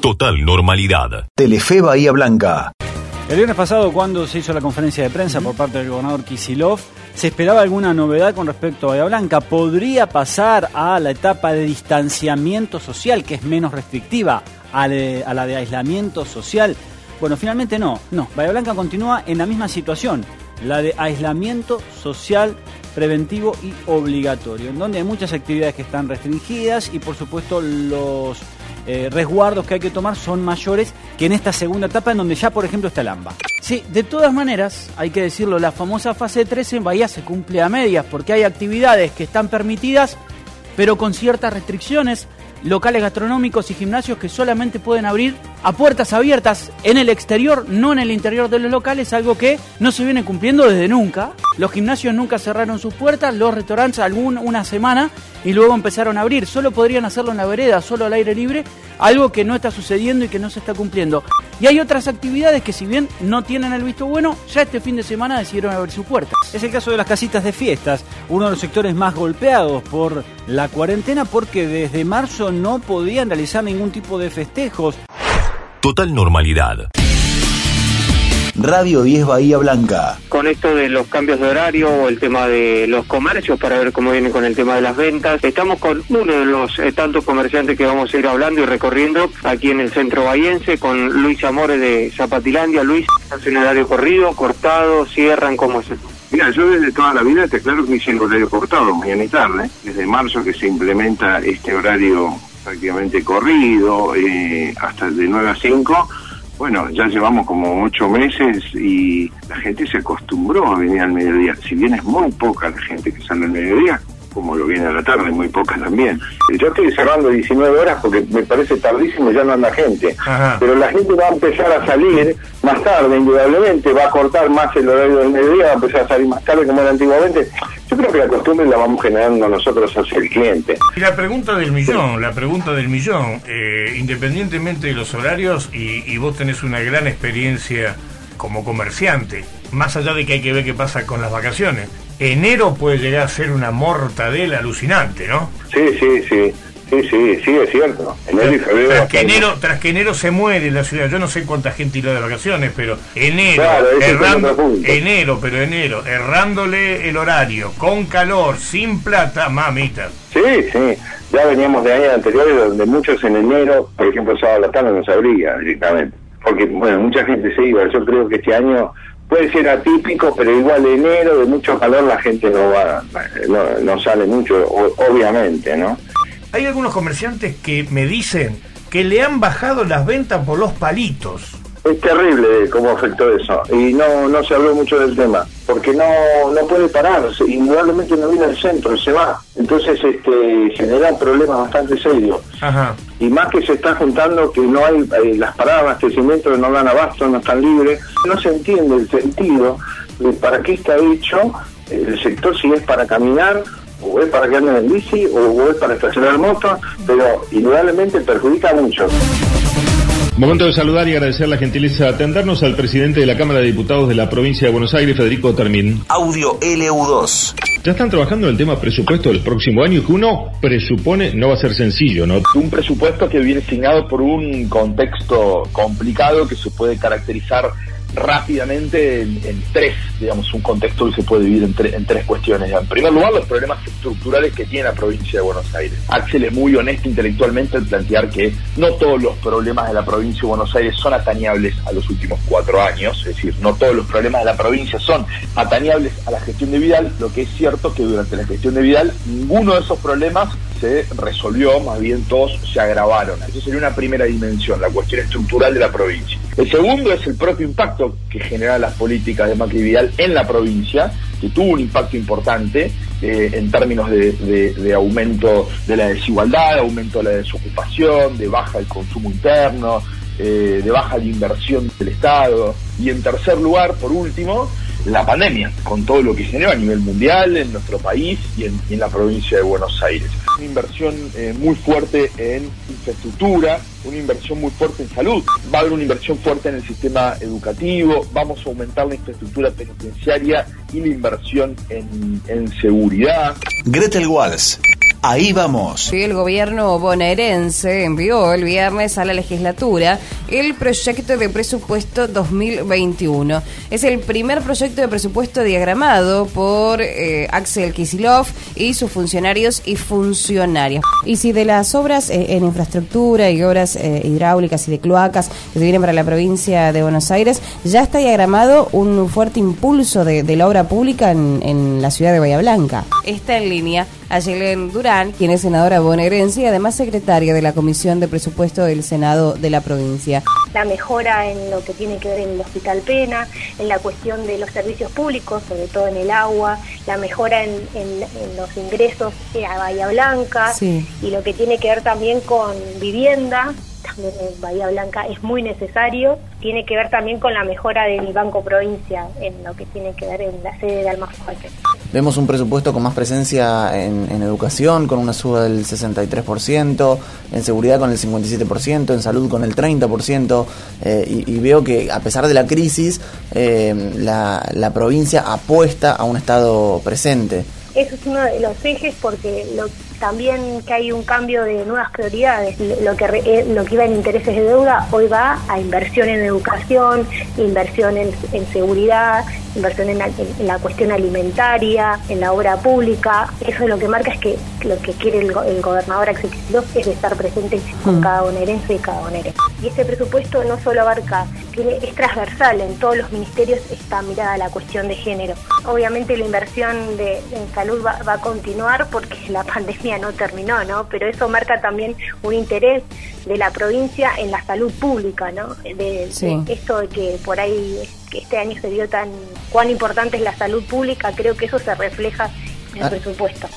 Total normalidad. Telefe Bahía Blanca. El viernes pasado, cuando se hizo la conferencia de prensa por parte del gobernador Kisilov, se esperaba alguna novedad con respecto a Bahía Blanca. ¿Podría pasar a la etapa de distanciamiento social, que es menos restrictiva a, la de aislamiento social? Bueno, finalmente no, no. Bahía Blanca continúa en la misma situación, la de aislamiento social preventivo y obligatorio, en donde hay muchas actividades que están restringidas y por supuesto los eh, resguardos que hay que tomar son mayores que en esta segunda etapa en donde ya por ejemplo está el AMBA. Sí, de todas maneras, hay que decirlo, la famosa fase 3 en Bahía se cumple a medias porque hay actividades que están permitidas pero con ciertas restricciones locales gastronómicos y gimnasios que solamente pueden abrir a puertas abiertas en el exterior, no en el interior de los locales, algo que no se viene cumpliendo desde nunca. Los gimnasios nunca cerraron sus puertas, los restaurantes algún una semana y luego empezaron a abrir. Solo podrían hacerlo en la vereda, solo al aire libre, algo que no está sucediendo y que no se está cumpliendo. Y hay otras actividades que si bien no tienen el visto bueno, ya este fin de semana decidieron abrir sus puertas. Es el caso de las casitas de fiestas, uno de los sectores más golpeados por la cuarentena porque desde marzo no podían realizar ningún tipo de festejos. Total normalidad. Radio 10 Bahía Blanca. Con esto de los cambios de horario o el tema de los comercios para ver cómo viene con el tema de las ventas, estamos con uno de los eh, tantos comerciantes que vamos a ir hablando y recorriendo aquí en el centro bahiense con Luis Amores de Zapatilandia. Luis, hace un horario corrido, cortado, cierran, ¿cómo es eso? Mira, yo desde toda la vida te claro que hice el horario cortado, mañana y tarde. Desde marzo que se implementa este horario prácticamente corrido, eh, hasta de 9 a 5 bueno, ya llevamos como ocho meses y la gente se acostumbró a venir al mediodía. Si bien es muy poca la gente que sale al mediodía, como lo viene a la tarde, muy poca también. Yo estoy cerrando 19 horas porque me parece tardísimo, ya no anda gente. Pero la gente va a empezar a salir más tarde, indudablemente, va a cortar más el horario del mediodía, va a empezar a salir más tarde como era antiguamente. Yo creo que la costumbre la vamos generando nosotros hacia el cliente. Y la pregunta del millón, la pregunta del millón, eh, independientemente de los horarios, y, y vos tenés una gran experiencia como comerciante, más allá de que hay que ver qué pasa con las vacaciones, enero puede llegar a ser una mortadela alucinante, ¿no? Sí, sí, sí. Sí, sí, sí, es cierto. Enero y febrero. Tras que enero, tras que enero se muere en la ciudad. Yo no sé cuánta gente irá de vacaciones, pero enero, enero, pero enero, errándole el horario, con calor, sin plata, mamita. Sí, sí. Ya veníamos de años anteriores donde muchos en enero, por ejemplo, sábado a la tarde no se abría directamente. Porque, bueno, mucha gente se iba. Yo creo que este año puede ser atípico, pero igual enero de mucho calor la gente no va, no, sale mucho, obviamente, ¿no? Hay algunos comerciantes que me dicen que le han bajado las ventas por los palitos. Es terrible cómo afectó eso y no no se habló mucho del tema porque no no puede parar, indudablemente no viene al centro, se va. Entonces este generan problemas bastante serios. Y más que se está juntando que no hay eh, las paradas de abastecimiento no dan abasto, no están libres. No se entiende el sentido de para qué está hecho el sector si es para caminar o es para que anden en bici o es para estacionar motos, pero indudablemente perjudica mucho. Momento de saludar y agradecer la gentileza de atendernos al presidente de la Cámara de Diputados de la provincia de Buenos Aires, Federico Termín. Audio LU2. Ya están trabajando en el tema presupuesto del próximo año que uno presupone no va a ser sencillo, ¿no? Un presupuesto que viene asignado por un contexto complicado que se puede caracterizar rápidamente en, tres, digamos, un contexto que se puede dividir en, tres cuestiones. En primer lugar, los problemas estructurales que tiene la provincia de Buenos Aires. Axel es muy honesto intelectualmente al plantear que no todos los problemas de la provincia de Buenos Aires son atañables a los últimos cuatro años, es decir, no todos los problemas de la provincia son atañables a la gestión de Vidal, lo que es cierto que durante la gestión de Vidal ninguno de esos problemas se resolvió, más bien todos se agravaron. Esa sería una primera dimensión, la cuestión estructural de la provincia. El segundo es el propio impacto que generan las políticas de Macri Vidal en la provincia, que tuvo un impacto importante eh, en términos de, aumento de la desigualdad, aumento de la desocupación, de baja el consumo interno, eh, de baja la inversión del Estado. Y en tercer lugar, por último, la pandemia, con todo lo que generó a nivel mundial, en nuestro país y en, la provincia de Buenos Aires. Una inversión eh, muy fuerte en infraestructura, una inversión muy fuerte en salud, va a haber una inversión fuerte en el sistema educativo, vamos a aumentar la infraestructura penitenciaria y la inversión en, en seguridad. Gretel Walls Ahí vamos. El gobierno bonaerense envió el viernes a la legislatura el proyecto de presupuesto 2021. Es el primer proyecto de presupuesto diagramado por eh, Axel Kisilov y sus funcionarios y funcionarias. Y si de las obras eh, en infraestructura y obras eh, hidráulicas y de cloacas que se vienen para la provincia de Buenos Aires, ya está diagramado un fuerte impulso de, la obra pública en la ciudad de Bahía Blanca. Está en línea a Yelen Durán, quien es senadora bonaerense y además secretaria de la Comisión de Presupuesto del Senado de la provincia. La mejora en lo que tiene que ver en el Hospital Pena, en la cuestión de los servicios públicos, sobre todo en el agua, la mejora en, en- en los ingresos a Bahía Blanca Sí. y lo que tiene que ver también con vivienda. También en Bahía Blanca es muy necesario. Tiene que ver también con la mejora del Banco Provincia, en lo que tiene que ver en la sede de Almafuerte. Vemos un presupuesto con más presencia en, educación, con una suba del 63%, en seguridad con el 57%, en salud con el 30%, eh, y, y veo que a pesar de la crisis, eh, la, la provincia apuesta a un Estado presente. Eso es uno de los ejes porque lo, también que hay un cambio de nuevas prioridades. Lo que, re- eh, lo que iba en intereses de deuda hoy va a inversión en educación, inversión en, en seguridad, inversión en la, en la cuestión alimentaria, en la obra pública. Eso es lo que marca es que lo que quiere el, el gobernador Axel Kicillof es estar presente con cada bonaerense y cada bonaerense. Y este presupuesto no solo abarca, tiene, es transversal, en todos los ministerios está mirada la cuestión de género. Obviamente la inversión de, en salud va, va a continuar porque la pandemia no terminó, ¿no? Pero eso marca también un interés de la provincia en la salud pública, ¿no? De, Sí. de esto de que por ahí que este año se vio tan cuán importante es la salud pública, creo que eso se refleja en el Ah. presupuesto.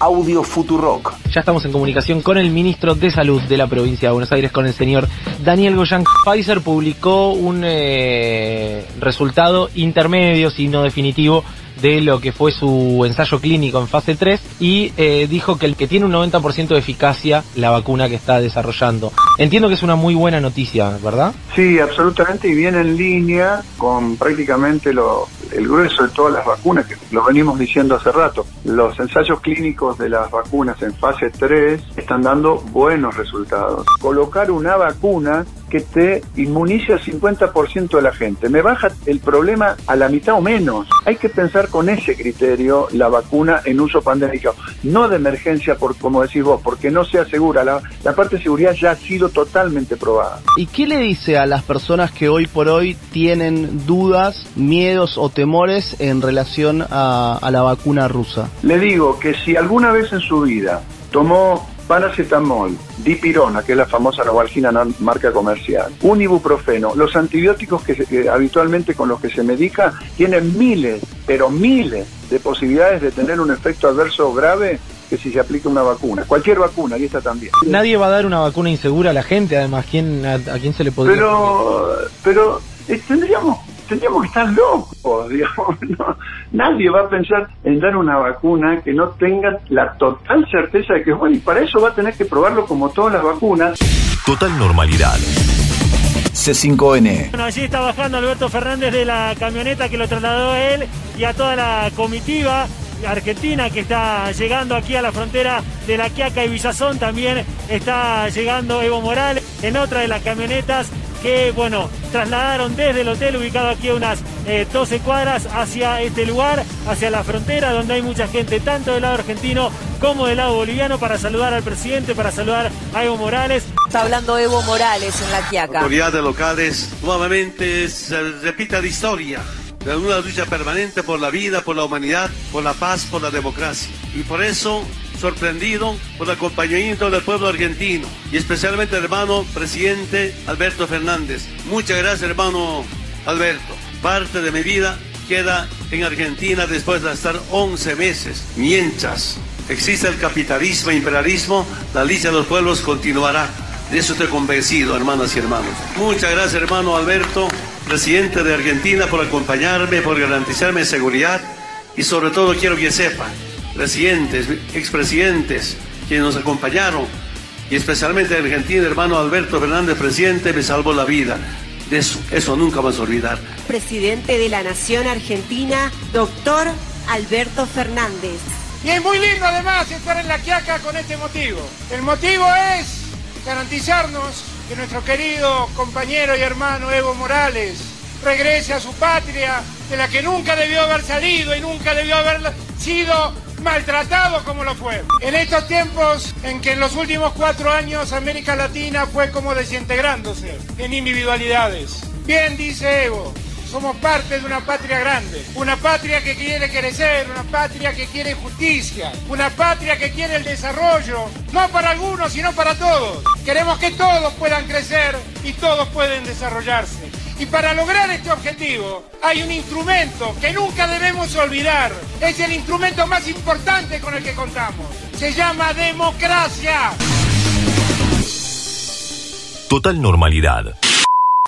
Audio Futurock. Ya estamos en comunicación con el ministro de Salud de la provincia de Buenos Aires, con el señor Daniel Goyan. Pfizer publicó un eh, resultado intermedio, si no definitivo, de lo que fue su ensayo clínico en fase 3 y eh, dijo que el que tiene un 90% de eficacia la vacuna que está desarrollando. Entiendo que es una muy buena noticia, ¿verdad? Sí, absolutamente, y viene en línea con prácticamente lo, el grueso de todas las vacunas, que lo venimos diciendo hace rato. Los ensayos clínicos de las vacunas en fase 3 están dando buenos resultados. Colocar una vacuna que te inmunice al 50% de la gente. Me baja el problema a la mitad o menos. Hay que pensar con ese criterio la vacuna en uso pandémico, no de emergencia, por como decís vos, porque no se asegura. La, la parte de seguridad ya ha sido totalmente probada. ¿Y qué le dice a las personas que hoy por hoy tienen dudas, miedos o temores en relación a, a la vacuna rusa? Le digo que si alguna vez en su vida tomó paracetamol, dipirona, que es la famosa novalgina no- marca comercial, un ibuprofeno, los antibióticos que, se- que habitualmente con los que se medica tienen miles, pero miles de posibilidades de tener un efecto adverso grave que si se aplica una vacuna, cualquier vacuna, y esta también. Nadie va a dar una vacuna insegura a la gente, además, ¿quién, a, a quién se le podría...? Pero, pero eh, tendríamos, tendríamos que estar locos, digamos. ¿no? Nadie va a pensar en dar una vacuna que no tenga la total certeza de que es buena. Y para eso va a tener que probarlo como todas las vacunas. Total normalidad. C5N. Bueno, allí está bajando Alberto Fernández de la camioneta que lo trasladó a él y a toda la comitiva argentina que está llegando aquí a la frontera de La Quiaca y Villazón. También está llegando Evo Morales en otra de las camionetas que, bueno, trasladaron desde el hotel ubicado aquí a unas eh, 12 cuadras hacia este lugar, hacia la frontera donde hay mucha gente, tanto del lado argentino como del lado boliviano, para saludar al presidente, para saludar a Evo Morales. Está hablando Evo Morales en la Quiaca. autoridades locales, nuevamente se repita la historia de una lucha permanente por la vida, por la humanidad, por la paz, por la democracia. Y por eso, sorprendido por el acompañamiento del pueblo argentino y especialmente hermano presidente Alberto Fernández. Muchas gracias, hermano Alberto. Parte de mi vida queda en Argentina después de estar 11 meses. Mientras existe el capitalismo e imperialismo, la lista de los pueblos continuará. De eso estoy convencido, hermanas y hermanos. Muchas gracias, hermano Alberto, presidente de Argentina, por acompañarme, por garantizarme seguridad y sobre todo quiero que sepan, presidentes, expresidentes, quienes nos acompañaron y especialmente de Argentina, hermano Alberto Fernández, presidente, me salvó la vida. De eso, eso nunca vamos a olvidar. Presidente de la Nación Argentina, doctor Alberto Fernández. Y es muy lindo además estar en La Quiaca con este motivo. El motivo es garantizarnos que nuestro querido compañero y hermano Evo Morales regrese a su patria, de la que nunca debió haber salido y nunca debió haber sido maltratado como lo fue. En estos tiempos en que en los últimos cuatro años América Latina fue como desintegrándose en individualidades. Bien dice Evo, somos parte de una patria grande, una patria que quiere crecer, una patria que quiere justicia, una patria que quiere el desarrollo, no para algunos, sino para todos. Queremos que todos puedan crecer y todos pueden desarrollarse. Y para lograr este objetivo hay un instrumento que nunca debemos olvidar. Es el instrumento más importante con el que contamos. Se llama democracia. Total normalidad.